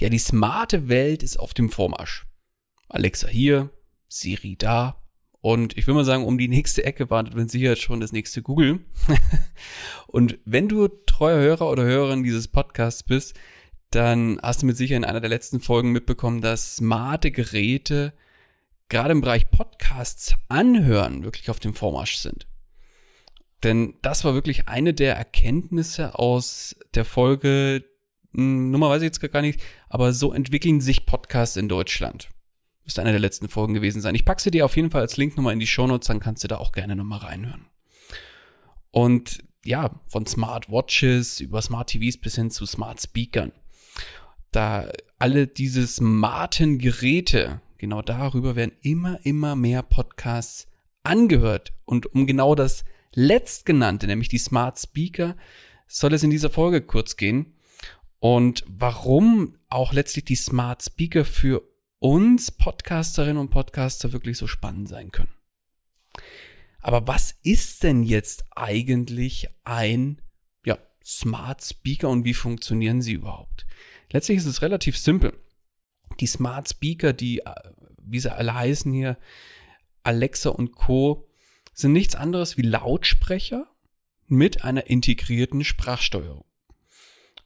Ja, die smarte Welt ist auf dem Vormarsch. Alexa hier, Siri da. Und ich will mal sagen, um die nächste Ecke wartet wenn Sie jetzt schon das nächste Google. und wenn du treuer Hörer oder Hörerin dieses Podcasts bist, dann hast du mit Sicherheit in einer der letzten Folgen mitbekommen, dass smarte Geräte gerade im Bereich Podcasts anhören wirklich auf dem Vormarsch sind. Denn das war wirklich eine der Erkenntnisse aus der Folge Nummer weiß ich jetzt gar nicht, aber so entwickeln sich Podcasts in Deutschland. Müsste eine der letzten Folgen gewesen sein. Ich packe sie dir auf jeden Fall als Link nochmal in die Shownotes, dann kannst du da auch gerne nochmal reinhören. Und ja, von Smart Watches über Smart TVs bis hin zu Smart Speakern. Da alle diese smarten Geräte, genau darüber werden immer, immer mehr Podcasts angehört. Und um genau das letztgenannte, nämlich die Smart Speaker, soll es in dieser Folge kurz gehen und warum auch letztlich die Smart Speaker für uns Podcasterinnen und Podcaster wirklich so spannend sein können. Aber was ist denn jetzt eigentlich ein ja, Smart Speaker und wie funktionieren sie überhaupt? Letztlich ist es relativ simpel. Die Smart Speaker, die, äh, wie sie alle heißen hier, Alexa und Co., sind nichts anderes wie Lautsprecher mit einer integrierten Sprachsteuerung.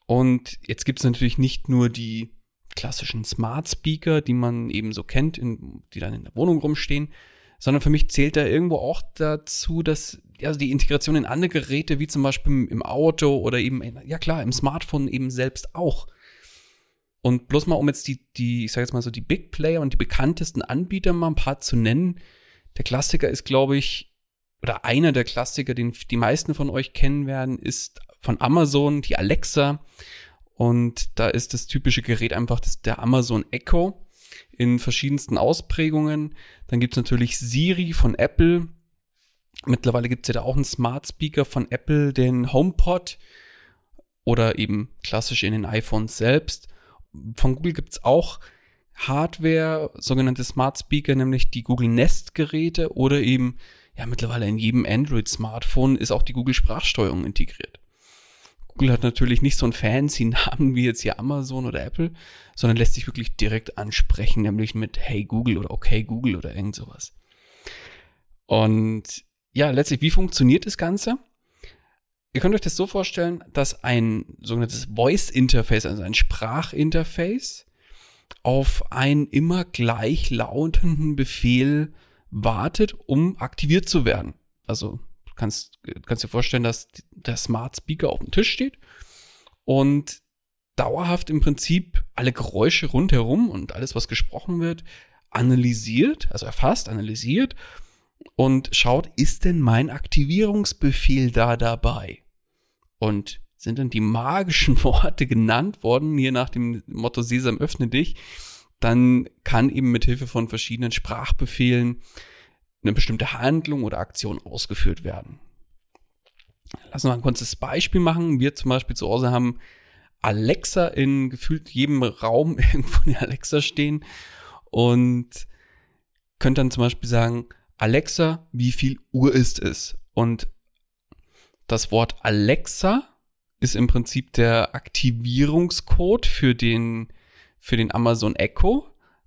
Und jetzt gibt es natürlich nicht nur die klassischen Smart Speaker, die man eben so kennt, in, die dann in der Wohnung rumstehen, sondern für mich zählt da irgendwo auch dazu, dass also die Integration in andere Geräte, wie zum Beispiel im Auto oder eben, ja klar, im Smartphone eben selbst auch. Und bloß mal, um jetzt die, die, ich sag jetzt mal so, die Big Player und die bekanntesten Anbieter mal ein paar zu nennen. Der Klassiker ist, glaube ich, oder einer der Klassiker, den die meisten von euch kennen werden, ist von Amazon, die Alexa. Und da ist das typische Gerät einfach das, der Amazon Echo in verschiedensten Ausprägungen. Dann gibt es natürlich Siri von Apple. Mittlerweile gibt es ja da auch einen Smart Speaker von Apple, den HomePod oder eben klassisch in den iPhones selbst. Von Google gibt es auch Hardware, sogenannte Smart Speaker, nämlich die Google Nest Geräte oder eben, ja, mittlerweile in jedem Android Smartphone ist auch die Google Sprachsteuerung integriert. Google hat natürlich nicht so einen fancy Namen wie jetzt hier Amazon oder Apple, sondern lässt sich wirklich direkt ansprechen, nämlich mit Hey Google oder Okay Google oder irgend sowas. Und ja, letztlich, wie funktioniert das Ganze? Ihr könnt euch das so vorstellen, dass ein sogenanntes Voice Interface, also ein Sprachinterface, auf einen immer gleich lautenden Befehl wartet, um aktiviert zu werden. Also kannst, kannst dir vorstellen, dass der Smart Speaker auf dem Tisch steht und dauerhaft im Prinzip alle Geräusche rundherum und alles, was gesprochen wird, analysiert, also erfasst, analysiert und schaut, ist denn mein Aktivierungsbefehl da dabei? Und sind dann die magischen Worte genannt worden, hier nach dem Motto Sesam öffne dich, dann kann eben mit Hilfe von verschiedenen Sprachbefehlen eine bestimmte Handlung oder Aktion ausgeführt werden. Lass uns mal ein kurzes Beispiel machen. Wir zum Beispiel zu Hause haben Alexa in gefühlt jedem Raum irgendwo eine Alexa stehen und könnt dann zum Beispiel sagen, Alexa, wie viel Uhr ist es? Und das Wort Alexa ist im Prinzip der Aktivierungscode für den, für den Amazon Echo,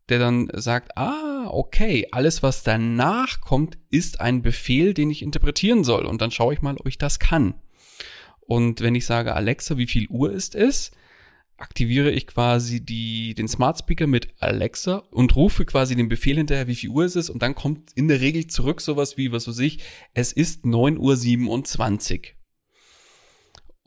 der dann sagt, ah, okay, alles was danach kommt, ist ein Befehl, den ich interpretieren soll. Und dann schaue ich mal, ob ich das kann. Und wenn ich sage, Alexa, wie viel Uhr ist es? aktiviere ich quasi die, den Smart Speaker mit Alexa und rufe quasi den Befehl hinterher, wie viel Uhr ist es und dann kommt in der Regel zurück sowas wie, was weiß ich, es ist 9.27 Uhr.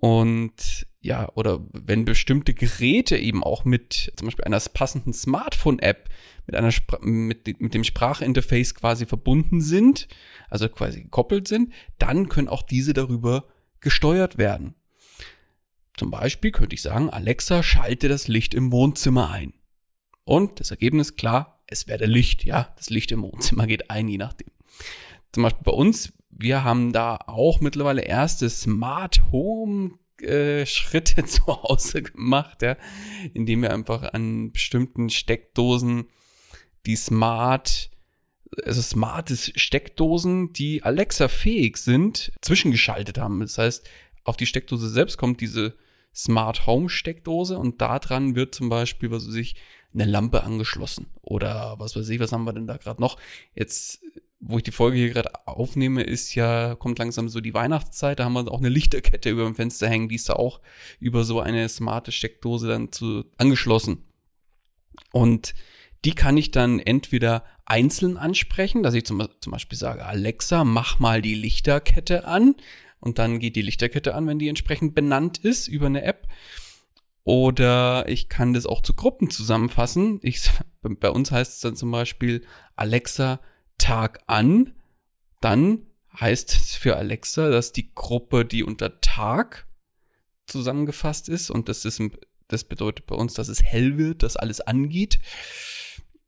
Und ja, oder wenn bestimmte Geräte eben auch mit zum Beispiel einer passenden Smartphone-App mit einer Spra mit, mit dem Sprachinterface quasi verbunden sind, also quasi gekoppelt sind, dann können auch diese darüber gesteuert werden. Zum Beispiel könnte ich sagen, Alexa, schalte das Licht im Wohnzimmer ein. Und das Ergebnis, klar, es werde Licht, ja, das Licht im Wohnzimmer geht ein, je nachdem. Zum Beispiel bei uns, wir haben da auch mittlerweile erste Smart Home äh, Schritte zu Hause gemacht, ja, indem wir einfach an bestimmten Steckdosen die Smart, also smarte Steckdosen, die Alexa-fähig sind, zwischengeschaltet haben. Das heißt, auf die Steckdose selbst kommt diese Smart Home Steckdose und da dran wird zum Beispiel, was weiß ich, eine Lampe angeschlossen oder was weiß ich, was haben wir denn da gerade noch? Jetzt, wo ich die Folge hier gerade aufnehme, ist ja, kommt langsam so die Weihnachtszeit, da haben wir auch eine Lichterkette über dem Fenster hängen, die ist da auch über so eine smarte Steckdose dann zu, angeschlossen. Und die kann ich dann entweder einzeln ansprechen, dass ich zum, zum Beispiel sage, Alexa, mach mal die Lichterkette an und dann geht die Lichterkette an, wenn die entsprechend benannt ist über eine App. Oder ich kann das auch zu Gruppen zusammenfassen. Ich, bei uns heißt es dann zum Beispiel Alexa Tag an. Dann heißt es für Alexa, dass die Gruppe, die unter Tag zusammengefasst ist, und das ist, das bedeutet bei uns, dass es hell wird, dass alles angeht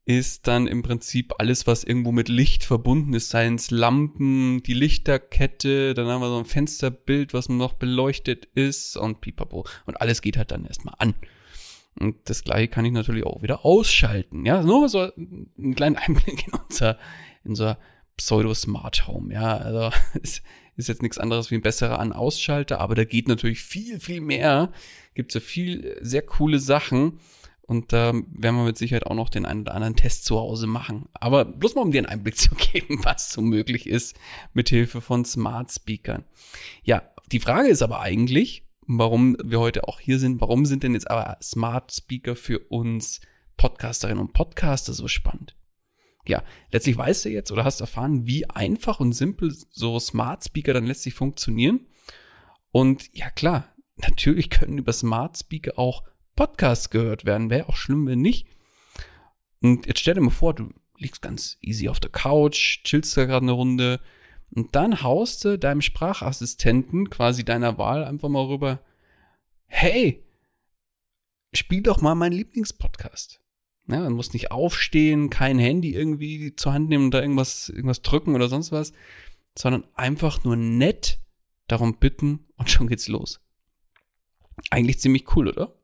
ist dann im Prinzip alles, was irgendwo mit Licht verbunden ist, seien es Lampen, die Lichterkette, dann haben wir so ein Fensterbild, was noch beleuchtet ist und pipapo. Und alles geht halt dann erstmal an. Und das gleiche kann ich natürlich auch wieder ausschalten. Ja, nur so einen kleinen Einblick in unser, in unser Pseudo-Smart Home. Ja, also es ist jetzt nichts anderes wie ein besserer An-Ausschalter, aber da geht natürlich viel, viel mehr. Gibt so viel sehr coole Sachen. Und da ähm, werden wir mit Sicherheit auch noch den einen oder anderen Test zu Hause machen. Aber bloß mal, um dir einen Einblick zu geben, was so möglich ist mit Hilfe von Smart Speakern. Ja, die Frage ist aber eigentlich, warum wir heute auch hier sind, warum sind denn jetzt aber Smart Speaker für uns Podcasterinnen und Podcaster so spannend? Ja, letztlich weißt du jetzt oder hast erfahren, wie einfach und simpel so Smart Speaker dann letztlich funktionieren. Und ja, klar, natürlich können über Smart Speaker auch Podcasts gehört werden. Wäre auch schlimm, wenn nicht. Und jetzt stell dir mal vor, du liegst ganz easy auf der Couch, chillst da gerade eine Runde und dann haust du deinem Sprachassistenten quasi deiner Wahl einfach mal rüber, hey, spiel doch mal meinen Lieblingspodcast. Ja, man muss nicht aufstehen, kein Handy irgendwie zur Hand nehmen und da irgendwas, irgendwas drücken oder sonst was, sondern einfach nur nett darum bitten und schon geht's los. Eigentlich ziemlich cool, oder?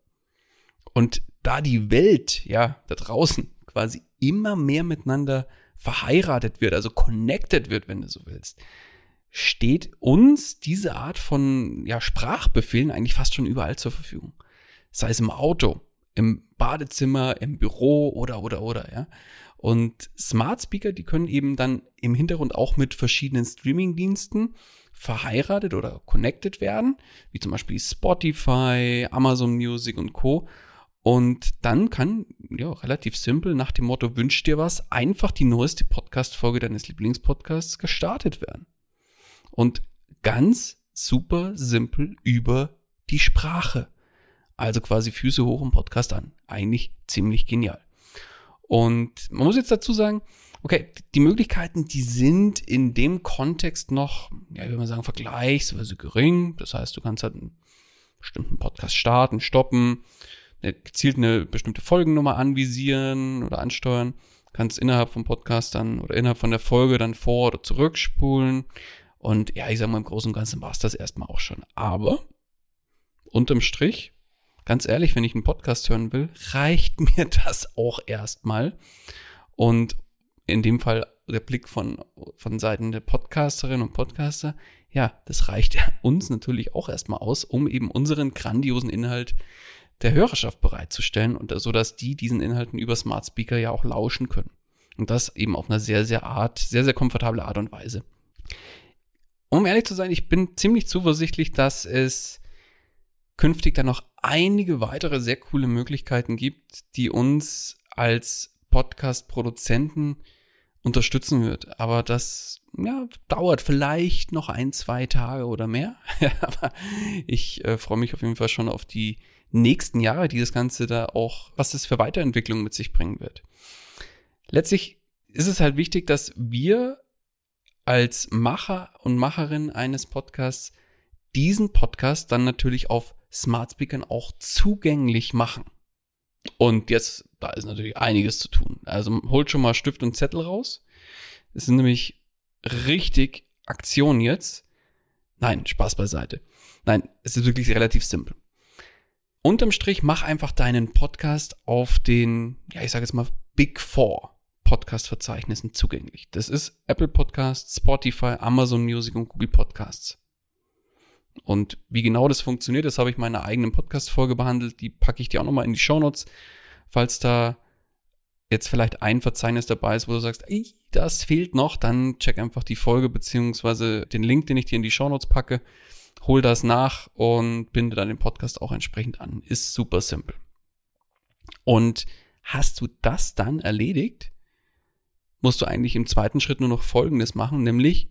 Und da die Welt, ja, da draußen quasi immer mehr miteinander verheiratet wird, also connected wird, wenn du so willst, steht uns diese Art von ja, Sprachbefehlen eigentlich fast schon überall zur Verfügung. Sei es im Auto, im Badezimmer, im Büro oder, oder, oder, ja. Und Smart Speaker, die können eben dann im Hintergrund auch mit verschiedenen Streaming-Diensten verheiratet oder connected werden, wie zum Beispiel Spotify, Amazon Music und Co. Und dann kann, ja, relativ simpel nach dem Motto, wünsch dir was, einfach die neueste Podcast-Folge deines Lieblingspodcasts gestartet werden. Und ganz super simpel über die Sprache. Also quasi Füße hoch im Podcast an. Eigentlich ziemlich genial. Und man muss jetzt dazu sagen, Okay, die Möglichkeiten, die sind in dem Kontext noch, ja, wie man sagen, vergleichsweise gering. Das heißt, du kannst halt einen bestimmten Podcast starten, stoppen, eine, gezielt eine bestimmte Folgennummer anvisieren oder ansteuern, kannst innerhalb vom Podcast dann oder innerhalb von der Folge dann vor- oder zurückspulen. Und ja, ich sag mal, im Großen und Ganzen war es das erstmal auch schon. Aber unterm Strich, ganz ehrlich, wenn ich einen Podcast hören will, reicht mir das auch erstmal. Und in dem Fall der Blick von, von Seiten der Podcasterinnen und Podcaster, ja, das reicht uns natürlich auch erstmal aus, um eben unseren grandiosen Inhalt der Hörerschaft bereitzustellen und so, dass die diesen Inhalten über Smart Speaker ja auch lauschen können. Und das eben auf einer sehr, sehr Art, sehr, sehr komfortable Art und Weise. Um ehrlich zu sein, ich bin ziemlich zuversichtlich, dass es künftig dann noch einige weitere sehr coole Möglichkeiten gibt, die uns als Podcast-Produzenten unterstützen wird. Aber das ja, dauert vielleicht noch ein, zwei Tage oder mehr. Aber ich äh, freue mich auf jeden Fall schon auf die nächsten Jahre, die das Ganze da auch, was es für Weiterentwicklung mit sich bringen wird. Letztlich ist es halt wichtig, dass wir als Macher und Macherin eines Podcasts diesen Podcast dann natürlich auf Smart Speakern auch zugänglich machen. Und jetzt, da ist natürlich einiges zu tun. Also holt schon mal Stift und Zettel raus. Es sind nämlich richtig Aktionen jetzt. Nein, Spaß beiseite. Nein, es ist wirklich relativ simpel. Unterm Strich mach einfach deinen Podcast auf den, ja, ich sage jetzt mal Big Four Podcast-Verzeichnissen zugänglich. Das ist Apple Podcasts, Spotify, Amazon Music und Google Podcasts. Und wie genau das funktioniert, das habe ich in meiner eigenen Podcast-Folge behandelt. Die packe ich dir auch nochmal in die Show Notes, falls da jetzt vielleicht ein Verzeichnis dabei ist, wo du sagst, ey, das fehlt noch, dann check einfach die Folge beziehungsweise den Link, den ich dir in die Show Notes packe, hol das nach und binde dann den Podcast auch entsprechend an. Ist super simpel. Und hast du das dann erledigt, musst du eigentlich im zweiten Schritt nur noch Folgendes machen, nämlich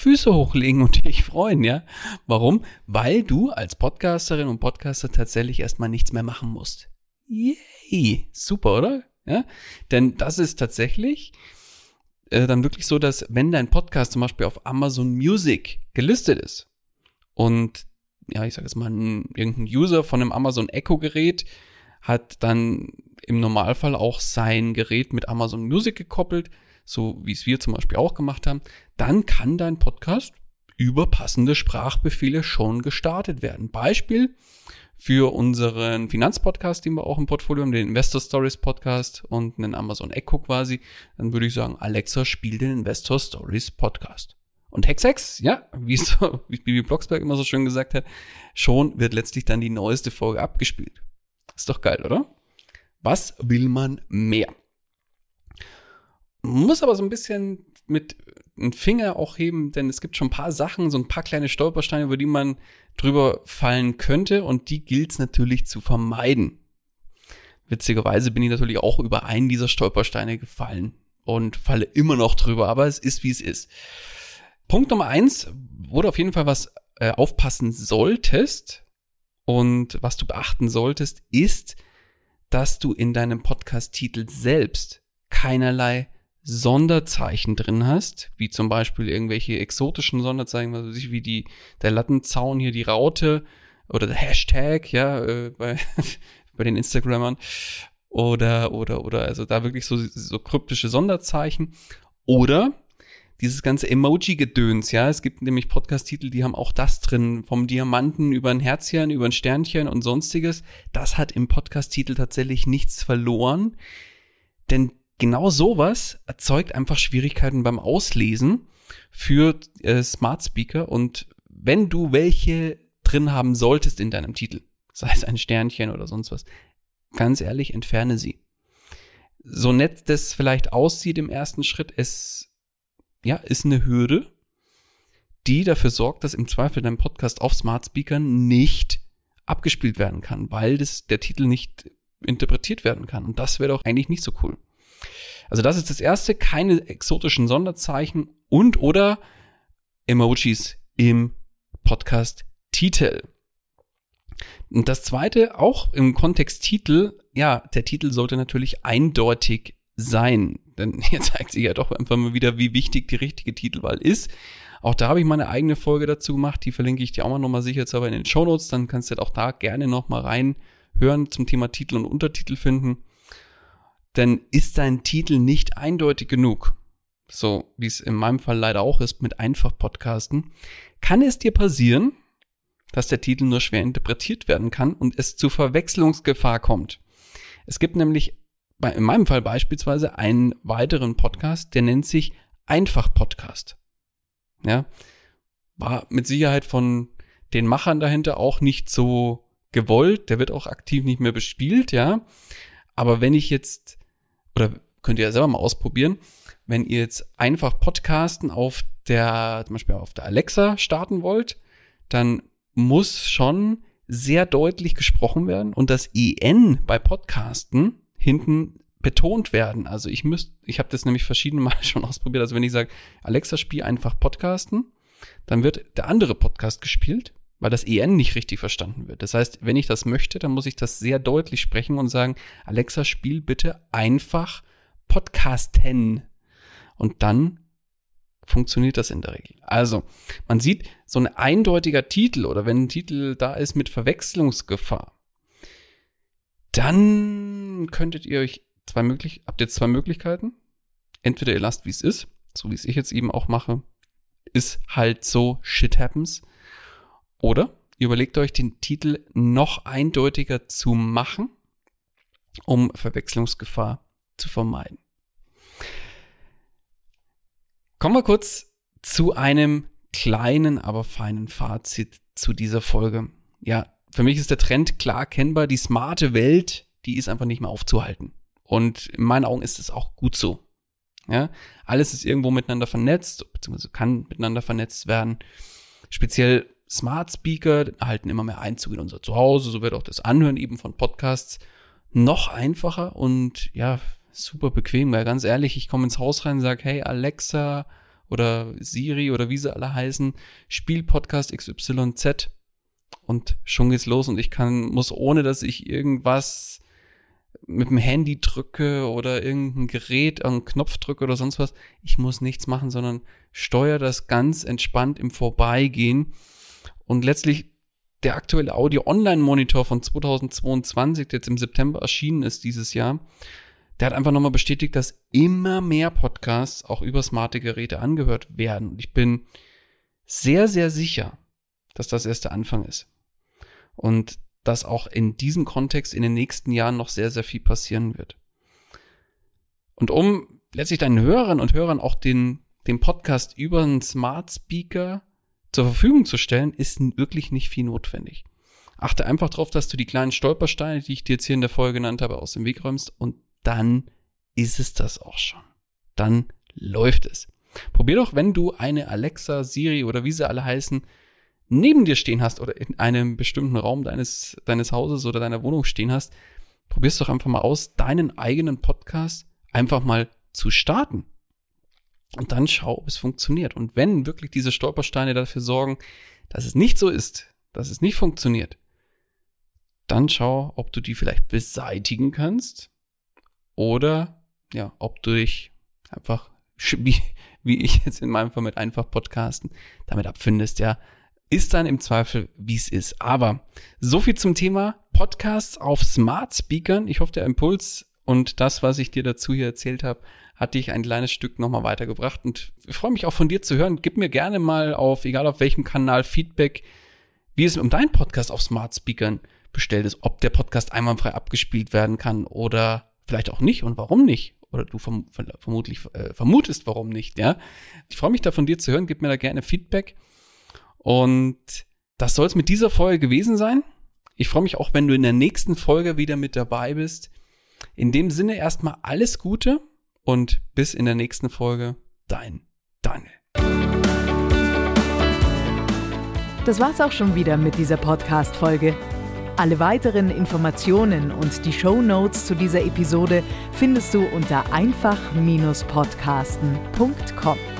Füße hochlegen und dich freuen, ja? Warum? Weil du als Podcasterin und Podcaster tatsächlich erstmal nichts mehr machen musst. Yay! Super, oder? Ja? Denn das ist tatsächlich äh, dann wirklich so, dass wenn dein Podcast zum Beispiel auf Amazon Music gelistet ist und ja, ich sage jetzt mal, ein, irgendein User von einem Amazon Echo Gerät hat dann im Normalfall auch sein Gerät mit Amazon Music gekoppelt, so wie es wir zum Beispiel auch gemacht haben, dann kann dein Podcast über passende Sprachbefehle schon gestartet werden. Beispiel für unseren Finanzpodcast, den wir auch im Portfolio haben, den Investor Stories Podcast und einen Amazon Echo quasi, dann würde ich sagen, Alexa, spiel den Investor Stories Podcast. Und Hexex, ja, wie so, wie Bibi Blocksberg immer so schön gesagt hat, schon wird letztlich dann die neueste Folge abgespielt. Ist doch geil, oder? Was will man mehr? Muss aber so ein bisschen mit einem Finger auch heben, denn es gibt schon ein paar Sachen, so ein paar kleine Stolpersteine, über die man drüber fallen könnte und die gilt es natürlich zu vermeiden. Witzigerweise bin ich natürlich auch über einen dieser Stolpersteine gefallen und falle immer noch drüber, aber es ist wie es ist. Punkt Nummer eins, wo du auf jeden Fall was äh, aufpassen solltest und was du beachten solltest, ist, dass du in deinem Podcast-Titel selbst keinerlei Sonderzeichen drin hast, wie zum Beispiel irgendwelche exotischen Sonderzeichen, was weiß ich, wie die, der Lattenzaun hier, die Raute oder der Hashtag, ja, äh, bei, bei den Instagrammern oder, oder, oder, also da wirklich so, so kryptische Sonderzeichen oder dieses ganze Emoji-Gedöns, ja, es gibt nämlich Podcast-Titel, die haben auch das drin, vom Diamanten über ein Herzchen, über ein Sternchen und sonstiges. Das hat im Podcast-Titel tatsächlich nichts verloren, denn genau sowas erzeugt einfach Schwierigkeiten beim Auslesen für äh, Smart Speaker und wenn du welche drin haben solltest in deinem Titel, sei es ein Sternchen oder sonst was, ganz ehrlich, entferne sie. So nett das vielleicht aussieht im ersten Schritt, es ja, ist eine Hürde, die dafür sorgt, dass im Zweifel dein Podcast auf Smart Speakern nicht abgespielt werden kann, weil das, der Titel nicht interpretiert werden kann. Und das wäre doch eigentlich nicht so cool. Also das ist das erste, keine exotischen Sonderzeichen und oder Emojis im Podcast-Titel. Und das zweite, auch im Kontext Titel, ja, der Titel sollte natürlich eindeutig sein. denn hier zeigt sich ja doch einfach mal wieder, wie wichtig die richtige Titelwahl ist. Auch da habe ich meine eigene Folge dazu gemacht, die verlinke ich dir auch mal nochmal sicherheitshalber in den Show Notes, dann kannst du auch da gerne nochmal reinhören zum Thema Titel und Untertitel finden. Denn ist dein Titel nicht eindeutig genug, so wie es in meinem Fall leider auch ist mit einfach Podcasten, kann es dir passieren, dass der Titel nur schwer interpretiert werden kann und es zu Verwechslungsgefahr kommt. Es gibt nämlich bei, in meinem Fall beispielsweise einen weiteren Podcast, der nennt sich Einfach Podcast. Ja, war mit Sicherheit von den Machern dahinter auch nicht so gewollt. Der wird auch aktiv nicht mehr bespielt, ja. Aber wenn ich jetzt, oder könnt ihr ja selber mal ausprobieren, wenn ihr jetzt einfach Podcasten auf der, zum Beispiel auf der Alexa starten wollt, dann muss schon sehr deutlich gesprochen werden und das EN bei Podcasten hinten betont werden. Also ich müsste, ich habe das nämlich verschiedene Mal schon ausprobiert. Also wenn ich sage, Alexa, spiel einfach Podcasten, dann wird der andere Podcast gespielt, weil das EN nicht richtig verstanden wird. Das heißt, wenn ich das möchte, dann muss ich das sehr deutlich sprechen und sagen, Alexa, spiel bitte einfach Podcasten. Und dann funktioniert das in der Regel. Also, man sieht, so ein eindeutiger Titel oder wenn ein Titel da ist mit Verwechslungsgefahr, dann könntet ihr euch zwei möglich, habt ihr zwei Möglichkeiten. Entweder ihr lasst, wie es ist, so wie es ich jetzt eben auch mache, ist halt so, shit happens. Oder überlegt euch den Titel noch eindeutiger zu machen, um Verwechslungsgefahr zu vermeiden. Kommen wir kurz zu einem kleinen, aber feinen Fazit zu dieser Folge. Ja, für mich ist der Trend klar erkennbar. Die smarte Welt, die ist einfach nicht mehr aufzuhalten. Und in meinen Augen ist es auch gut so. Ja, alles ist irgendwo miteinander vernetzt, beziehungsweise kann miteinander vernetzt werden. Speziell Smart Speaker erhalten immer mehr Einzug in unser Zuhause. So wird auch das Anhören eben von Podcasts noch einfacher und ja, super bequem, weil ganz ehrlich, ich komme ins Haus rein und sage, hey Alexa oder Siri oder wie sie alle heißen, spiel Podcast XYZ und schon geht's los. Und ich kann, muss ohne, dass ich irgendwas mit dem Handy drücke oder irgendein Gerät einen Knopf drücke oder sonst was, ich muss nichts machen, sondern steuere das ganz entspannt im Vorbeigehen und letztlich der aktuelle Audio Online Monitor von 2022, der jetzt im September erschienen ist dieses Jahr, der hat einfach nochmal bestätigt, dass immer mehr Podcasts auch über smarte Geräte angehört werden. Und ich bin sehr, sehr sicher, dass das erst der Anfang ist. Und dass auch in diesem Kontext in den nächsten Jahren noch sehr, sehr viel passieren wird. Und um letztlich deinen Hörern und Hörern auch den, den Podcast über einen Smart Speaker zur Verfügung zu stellen, ist wirklich nicht viel notwendig. Achte einfach darauf, dass du die kleinen Stolpersteine, die ich dir jetzt hier in der Folge genannt habe, aus dem Weg räumst und dann ist es das auch schon. Dann läuft es. Probier doch, wenn du eine Alexa, Siri oder wie sie alle heißen, neben dir stehen hast oder in einem bestimmten Raum deines, deines Hauses oder deiner Wohnung stehen hast, probier's doch einfach mal aus, deinen eigenen Podcast einfach mal zu starten. Und dann schau, ob es funktioniert. Und wenn wirklich diese Stolpersteine dafür sorgen, dass es nicht so ist, dass es nicht funktioniert, dann schau, ob du die vielleicht beseitigen kannst oder ja, ob du dich einfach, wie, wie ich jetzt in meinem Fall mit einfach Podcasten, damit abfindest, ja, ist dann im Zweifel, wie es ist. Aber so viel zum Thema Podcasts auf Smart Speakern. Ich hoffe, der Impuls und das, was ich dir dazu hier erzählt habe, hat dich ein kleines Stück nochmal weitergebracht. Und ich freue mich auch von dir zu hören. Gib mir gerne mal auf, egal auf welchem Kanal, Feedback, wie es um deinen Podcast auf Smart Speakern bestellt ist, ob der Podcast einwandfrei abgespielt werden kann oder vielleicht auch nicht und warum nicht? Oder du verm vermutlich äh, vermutest, warum nicht, ja? Ich freue mich da von dir zu hören, gib mir da gerne Feedback. Und das soll es mit dieser Folge gewesen sein. Ich freue mich auch, wenn du in der nächsten Folge wieder mit dabei bist. In dem Sinne erstmal alles Gute und bis in der nächsten Folge. Dein Daniel. Das war's auch schon wieder mit dieser Podcast-Folge. Alle weiteren Informationen und die Show Notes zu dieser Episode findest du unter einfach-podcasten.com.